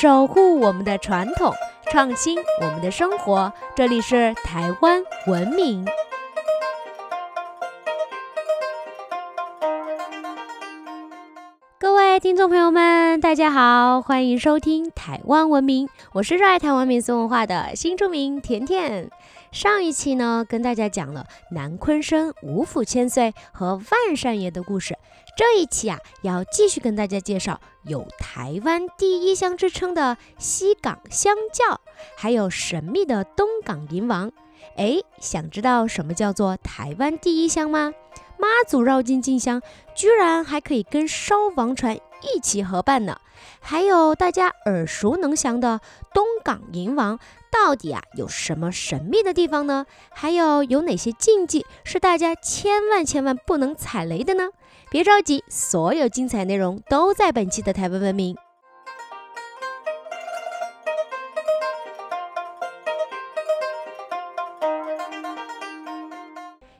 守护我们的传统，创新我们的生活。这里是台湾文明。各位听众朋友们，大家好，欢迎收听台湾文明，我是热爱台湾民俗文化的新著名甜甜。上一期呢，跟大家讲了南昆生五府千岁和万善爷的故事。这一期啊，要继续跟大家介绍有台湾第一乡之称的西港香教，还有神秘的东港银王。哎，想知道什么叫做台湾第一乡吗？妈祖绕境进香，居然还可以跟烧王船一起合办呢。还有大家耳熟能详的东港银王。到底啊有什么神秘的地方呢？还有有哪些禁忌是大家千万千万不能踩雷的呢？别着急，所有精彩内容都在本期的台湾文明。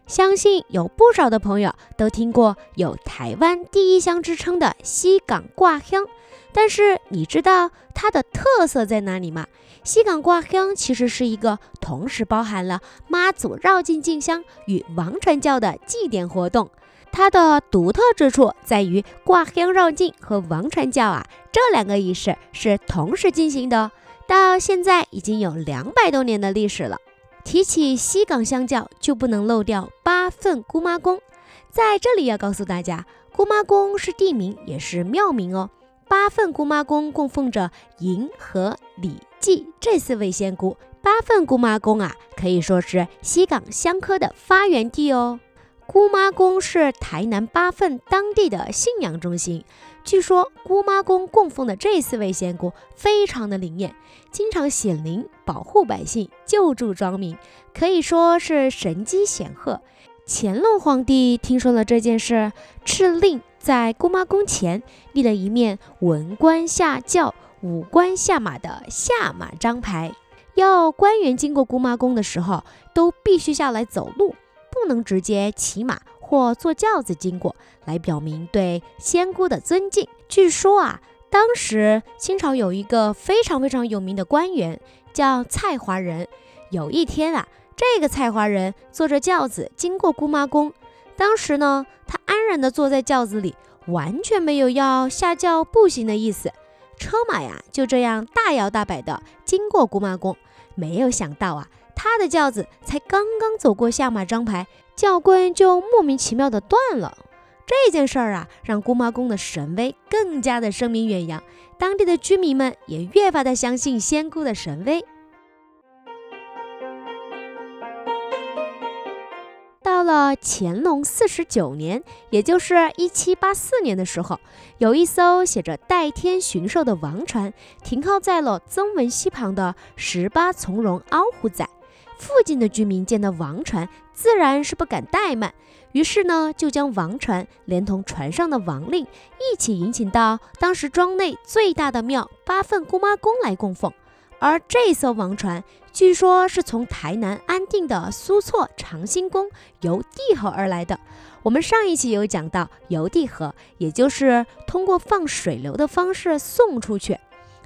相信有不少的朋友都听过有台湾第一乡之称的西港挂香，但是你知道它的特色在哪里吗？西港挂香其实是一个同时包含了妈祖绕境进香与王传教的祭典活动。它的独特之处在于挂香绕境和王传教啊这两个仪式是同时进行的，到现在已经有两百多年的历史了。提起西港香教，就不能漏掉八份姑妈宫。在这里要告诉大家，姑妈宫是地名也是庙名哦。八份姑妈宫供奉着银和李。祭这四位仙姑，八份姑妈宫啊，可以说是西港香科的发源地哦。姑妈宫是台南八份当地的信仰中心。据说姑妈宫供奉的这四位仙姑非常的灵验，经常显灵，保护百姓，救助庄民，可以说是神机显赫。乾隆皇帝听说了这件事，敕令在姑妈宫前立了一面文官下轿。武官下马的下马章牌，要官员经过姑妈宫的时候，都必须下来走路，能直接骑马或坐轿子经过，来表明对仙姑的尊敬。据说啊，当时清朝有一个非常非常有名的官员叫蔡华人。有一天啊，这个蔡华人坐着轿子经过姑妈宫，当时呢，他安然地坐在轿子里，完全没有要下轿步行的意思。车马呀，就这样大摇大摆的经过姑妈宫，没有想到啊，他的轿子才刚刚走过下马章牌，轿棍就莫名其妙的断了。这件事儿啊，让姑妈宫的神威更加的声名远扬，当地的居民们也越发的相信仙姑的神威。到了乾隆四十九年，也就是一七八四年的时候，有一艘写着“代天巡狩”的王船停靠在了曾文溪旁的十八从容凹湖仔。附近的居民见到王船，自然是不敢怠慢，于是呢，就将王船连同船上的王令一起迎请到当时庄内最大的庙八份姑妈宫来供奉。而这艘王船，据说是从台南安定的苏措长兴宫由地河而来的。我们上一期有讲到邮递河，也就是通过放水流的方式送出去。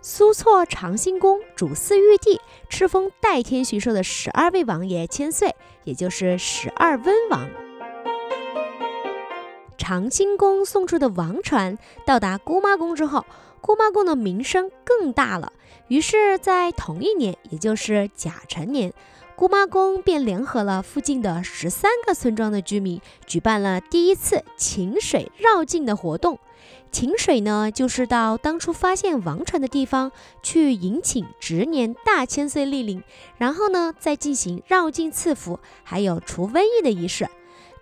苏措长兴宫主祀玉帝，敕封代天巡狩的十二位王爷千岁，也就是十二温王。长兴宫送出的王船到达姑妈宫之后。姑妈宫的名声更大了，于是，在同一年，也就是甲辰年，姑妈宫便联合了附近的十三个村庄的居民，举办了第一次请水绕境的活动。请水呢，就是到当初发现王船的地方去迎请值年大千岁莅临，然后呢，再进行绕境赐福，还有除瘟疫的仪式。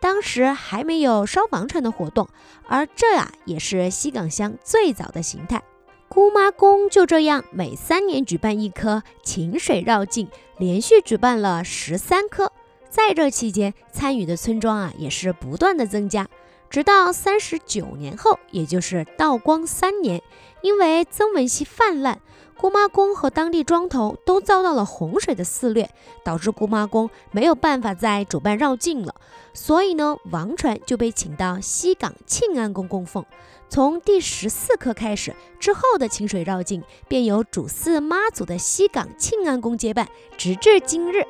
当时还没有烧王船的活动，而这啊，也是西港乡最早的形态。姑妈宫就这样每三年举办一颗请水绕境，连续举办了十三颗。在这期间，参与的村庄啊也是不断的增加，直到三十九年后，也就是道光三年，因为曾文熙泛滥，姑妈宫和当地庄头都遭到了洪水的肆虐，导致姑妈宫没有办法再主办绕境了。所以呢，王传就被请到西港庆安宫供奉。从第十四课开始，之后的清水绕境便由主祀妈祖的西港庆安宫接办，直至今日。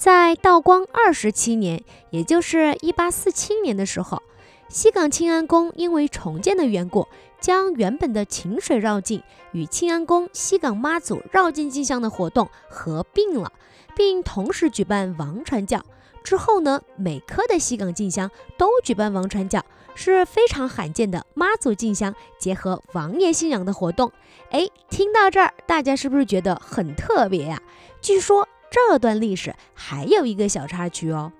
在道光二十七年，也就是一八四七年的时候，西港庆安宫因为重建的缘故，将原本的晴水绕境与庆安宫西港妈祖绕境进香的活动合并了，并同时举办王传教。之后呢，每科的西港进香都举办王传教，是非常罕见的妈祖进香结合王爷信仰的活动。哎，听到这儿，大家是不是觉得很特别呀？据说。这段历史还有一个小插曲哦，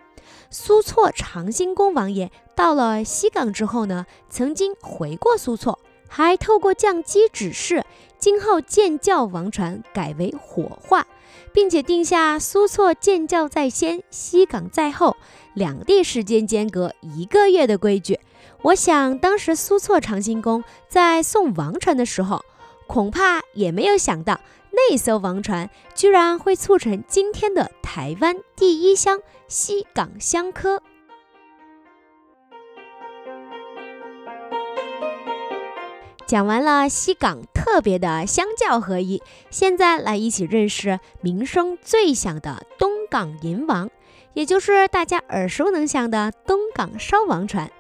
苏措长兴宫王爷到了西港之后呢，曾经回过苏措，还透过降机指示，今后建教王船改为火化，并且定下苏措建教在先，西港在后，两地时间间隔一个月的规矩。我想当时苏措长兴宫在送王船的时候，恐怕也没有想到。那艘王船居然会促成今天的台湾第一乡西港香科。讲完了西港特别的相教合一，现在来一起认识名声最响的东港银王，也就是大家耳熟能详的东港烧王船。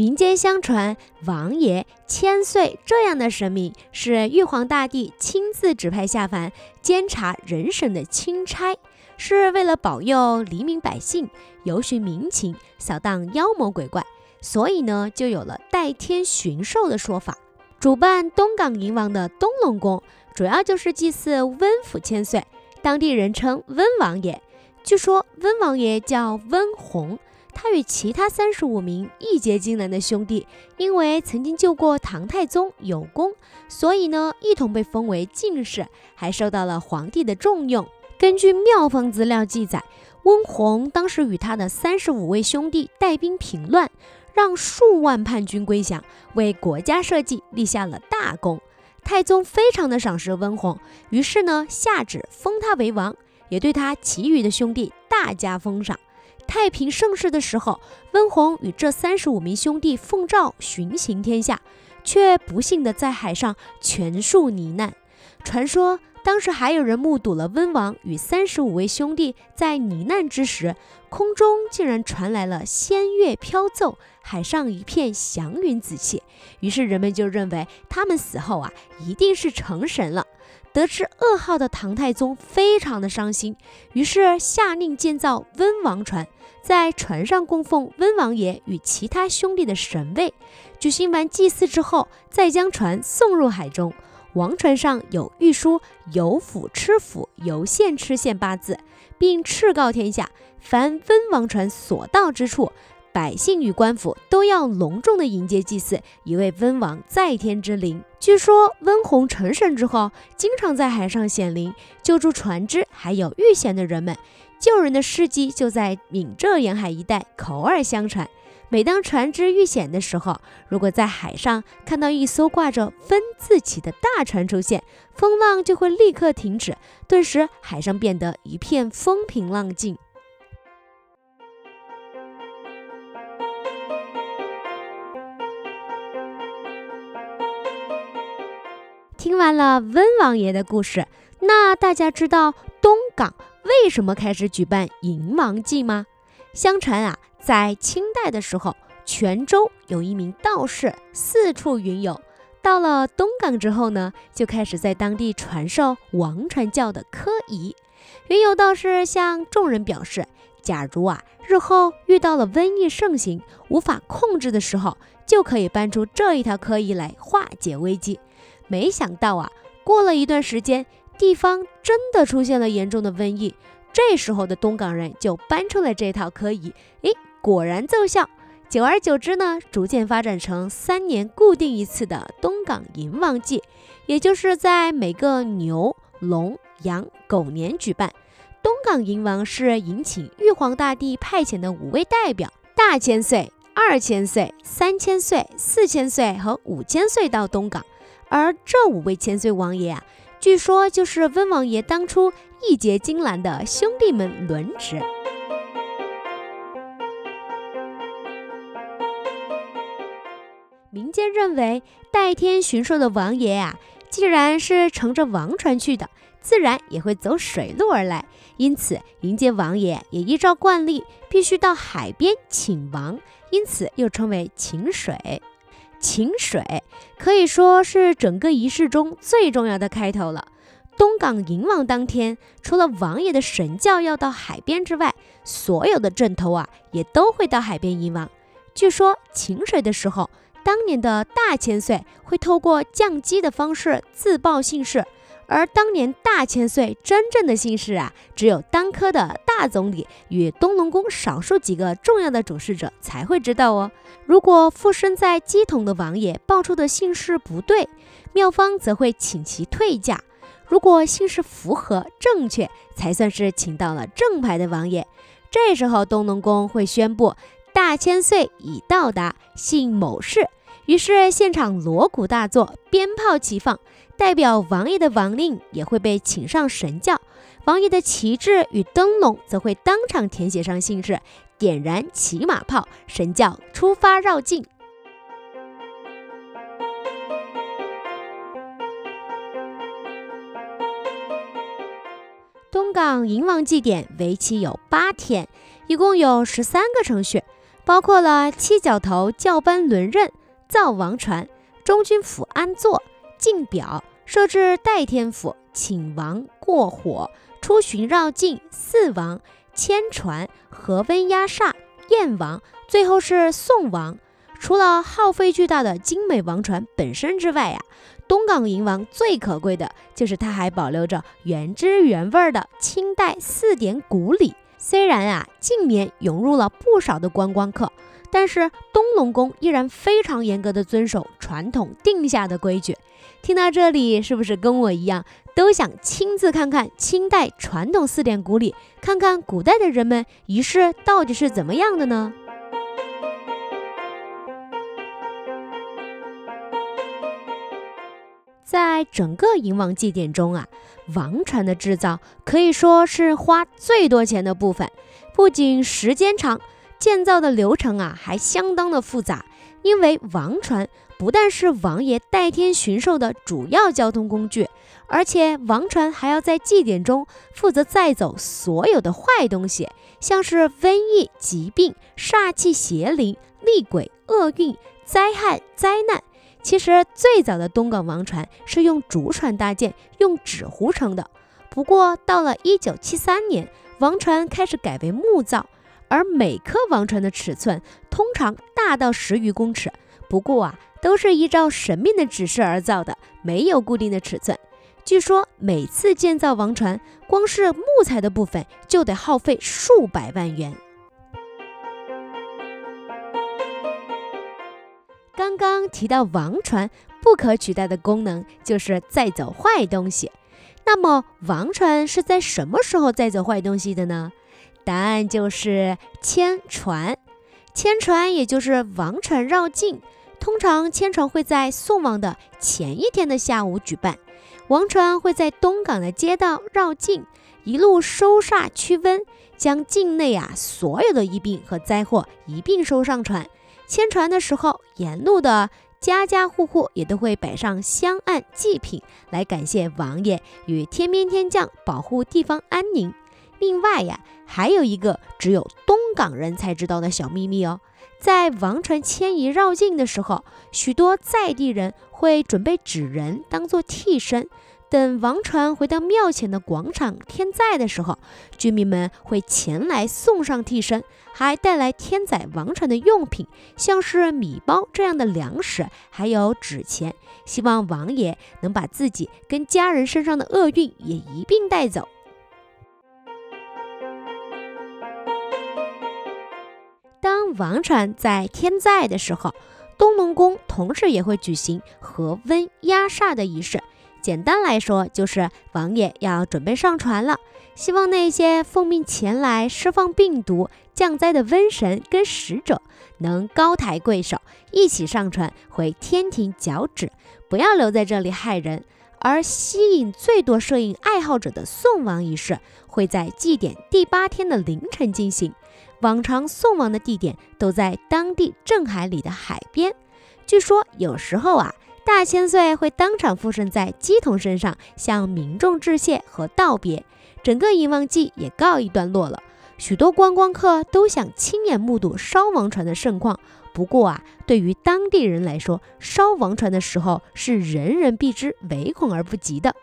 民间相传，王爷千岁这样的神明是玉皇大帝亲自指派下凡监察人神的钦差，是为了保佑黎民百姓，游巡民情，扫荡妖魔鬼怪，所以呢，就有了代天巡狩的说法。主办东港银王的东龙宫，主要就是祭祀温府千岁，当地人称温王爷。据说温王爷叫温洪。他与其他三十五名义结金兰的兄弟，因为曾经救过唐太宗有功，所以呢一同被封为进士，还受到了皇帝的重用。根据庙方资料记载，温洪当时与他的三十五位兄弟带兵平乱，让数万叛军归降，为国家社稷立下了大功。太宗非常的赏识温弘，于是呢下旨封他为王，也对他其余的兄弟大加封赏。太平盛世的时候，温洪与这三十五名兄弟奉诏巡行天下，却不幸的在海上全数罹难。传说当时还有人目睹了温王与三十五位兄弟在罹难之时，空中竟然传来了仙乐飘奏，海上一片祥云紫气。于是人们就认为他们死后啊，一定是成神了。得知噩耗的唐太宗非常的伤心，于是下令建造温王船，在船上供奉温王爷与其他兄弟的神位。举行完祭祀之后，再将船送入海中。王船上有御书“有府吃府，游县吃县”八字，并敕告天下：凡温王船所到之处。百姓与官府都要隆重的迎接祭祀一位温王在天之灵。据说温洪成神之后，经常在海上显灵，救助船只还有遇险的人们。救人的事迹就在闽浙沿海一带口耳相传。每当船只遇险的时候，如果在海上看到一艘挂着“温”字旗的大船出现，风浪就会立刻停止，顿时海上变得一片风平浪静。听完了温王爷的故事，那大家知道东港为什么开始举办迎王祭吗？相传啊，在清代的时候，泉州有一名道士四处云游，到了东港之后呢，就开始在当地传授王传教的科仪。云游道士向众人表示，假如啊日后遇到了瘟疫盛行、无法控制的时候，就可以搬出这一套科仪来化解危机。没想到啊，过了一段时间，地方真的出现了严重的瘟疫。这时候的东港人就搬出了这套科仪，诶，果然奏效。久而久之呢，逐渐发展成三年固定一次的东港迎王祭，也就是在每个牛、龙、羊、狗年举办。东港迎王是迎请玉皇大帝派遣的五位代表。大千岁、二千岁、三千岁、四千岁和五千岁到东港，而这五位千岁王爷啊，据说就是温王爷当初义结金兰的兄弟们轮值。民间认为，代天巡狩的王爷啊，既然是乘着王船去的，自然也会走水路而来。因此，迎接王爷也依照惯例，必须到海边请王，因此又称为请水。请水可以说是整个仪式中最重要的开头了。东港迎王当天，除了王爷的神轿要到海边之外，所有的镇头啊，也都会到海边迎王。据说请水的时候。当年的大千岁会透过降机的方式自报姓氏，而当年大千岁真正的姓氏啊，只有当科的大总理与东龙宫少数几个重要的主事者才会知道哦。如果附身在鸡桶的王爷报出的姓氏不对，妙方则会请其退嫁；如果姓氏符合正确，才算是请到了正牌的王爷。这时候东龙宫会宣布。大千岁已到达，姓某氏。于是现场锣鼓大作，鞭炮齐放，代表王爷的王令也会被请上神轿，王爷的旗帜与灯笼则会当场填写上姓氏，点燃骑马炮，神轿出发绕境。东港迎王祭典为期有八天，一共有十三个程序。包括了七角头教班轮任、造王船、中军府安坐、敬表、设置代天府、请王过火、出巡绕境、四王、牵船、和温压煞、燕王，最后是宋王。除了耗费巨大的精美王船本身之外呀，东港银王最可贵的就是它还保留着原汁原味的清代四点古礼。虽然啊，近年涌入了不少的观光客，但是东龙宫依然非常严格的遵守传统定下的规矩。听到这里，是不是跟我一样，都想亲自看看清代传统四点古礼，看看古代的人们仪式到底是怎么样的呢？在整个迎王祭典中啊，王船的制造可以说是花最多钱的部分。不仅时间长，建造的流程啊还相当的复杂。因为王船不但是王爷代天巡狩的主要交通工具，而且王船还要在祭典中负责载走所有的坏东西，像是瘟疫、疾病、煞气、邪灵、厉鬼、厄运、灾害、灾难。其实最早的东港王船是用竹船搭建，用纸糊成的。不过到了一九七三年，王船开始改为木造，而每颗王船的尺寸通常大到十余公尺。不过啊，都是依照神明的指示而造的，没有固定的尺寸。据说每次建造王船，光是木材的部分就得耗费数百万元。刚刚提到王船不可取代的功能就是载走坏东西，那么王船是在什么时候载走坏东西的呢？答案就是牵船。牵船也就是王船绕境，通常牵船会在送王的前一天的下午举办。王船会在东港的街道绕境，一路收煞驱瘟，将境内啊所有的疫病和灾祸一并收上船。迁船的时候，沿路的家家户户也都会摆上香案祭品，来感谢王爷与天兵天将保护地方安宁。另外呀，还有一个只有东港人才知道的小秘密哦，在王船迁移绕境的时候，许多在地人会准备纸人当做替身。等王船回到庙前的广场天载的时候，居民们会前来送上替身，还带来天载王船的用品，像是米包这样的粮食，还有纸钱，希望王爷能把自己跟家人身上的厄运也一并带走。王船在天灾的时候，东龙宫同时也会举行和温压煞的仪式。简单来说，就是王爷要准备上船了，希望那些奉命前来释放病毒、降灾的瘟神跟使者，能高抬贵手，一起上船回天庭脚趾，不要留在这里害人。而吸引最多摄影爱好者的送王仪式，会在祭典第八天的凌晨进行。往常送王的地点都在当地镇海里的海边。据说有时候啊。大千岁会当场附身在鸡童身上，向民众致谢和道别，整个银王祭也告一段落了。许多观光客都想亲眼目睹烧王船的盛况。不过啊，对于当地人来说，烧王船的时候是人人避之唯恐而不及的。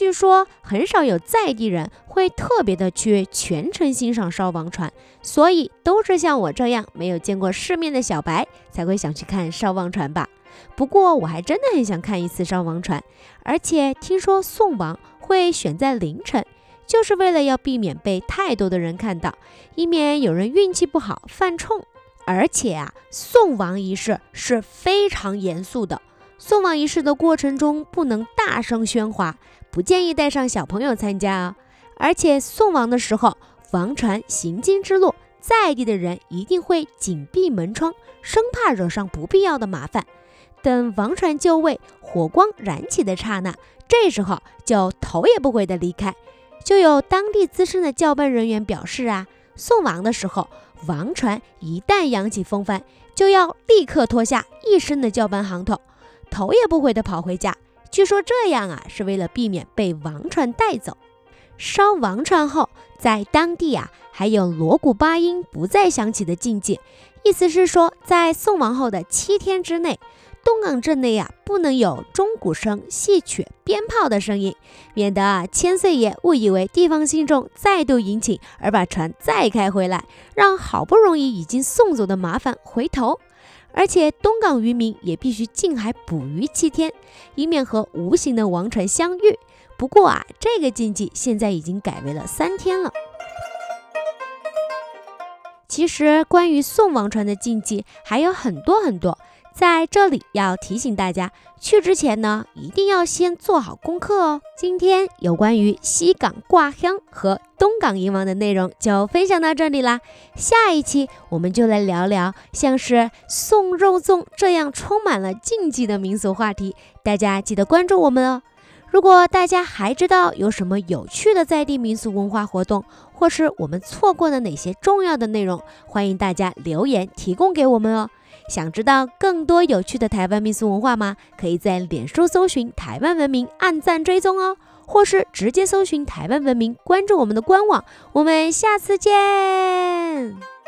据说很少有在地人会特别的去全程欣赏烧王船，所以都是像我这样没有见过世面的小白才会想去看烧王船吧。不过我还真的很想看一次烧王船，而且听说送王会选在凌晨，就是为了要避免被太多的人看到，以免有人运气不好犯冲。而且啊，送王仪式是非常严肃的，送王仪式的过程中不能大声喧哗。不建议带上小朋友参加哦。而且送王的时候，王船行经之路，在地的人一定会紧闭门窗，生怕惹上不必要的麻烦。等王船就位，火光燃起的刹那，这时候就头也不回的离开。就有当地资深的教班人员表示啊，送王的时候，王船一旦扬起风帆，就要立刻脱下一身的教班行头，头也不回的跑回家。据说这样啊，是为了避免被王船带走。烧王船后，在当地啊，还有锣鼓八音不再响起的禁忌，意思是说，在送王后的七天之内，东港镇内啊，不能有钟鼓声、戏曲、鞭炮的声音，免得啊千岁爷误以为地方信众再度迎请，而把船再开回来，让好不容易已经送走的麻烦回头。而且东港渔民也必须近海捕鱼七天，以免和无形的王船相遇。不过啊，这个禁忌现在已经改为了三天了。其实关于送王船的禁忌还有很多很多。在这里要提醒大家，去之前呢，一定要先做好功课哦。今天有关于西港挂香和东港银王的内容就分享到这里啦。下一期我们就来聊聊像是送肉粽这样充满了禁忌的民俗话题，大家记得关注我们哦。如果大家还知道有什么有趣的在地民俗文化活动，或是我们错过的哪些重要的内容，欢迎大家留言提供给我们哦。想知道更多有趣的台湾民俗文化吗？可以在脸书搜寻“台湾文明”，按赞追踪哦，或是直接搜寻“台湾文明”，关注我们的官网。我们下次见。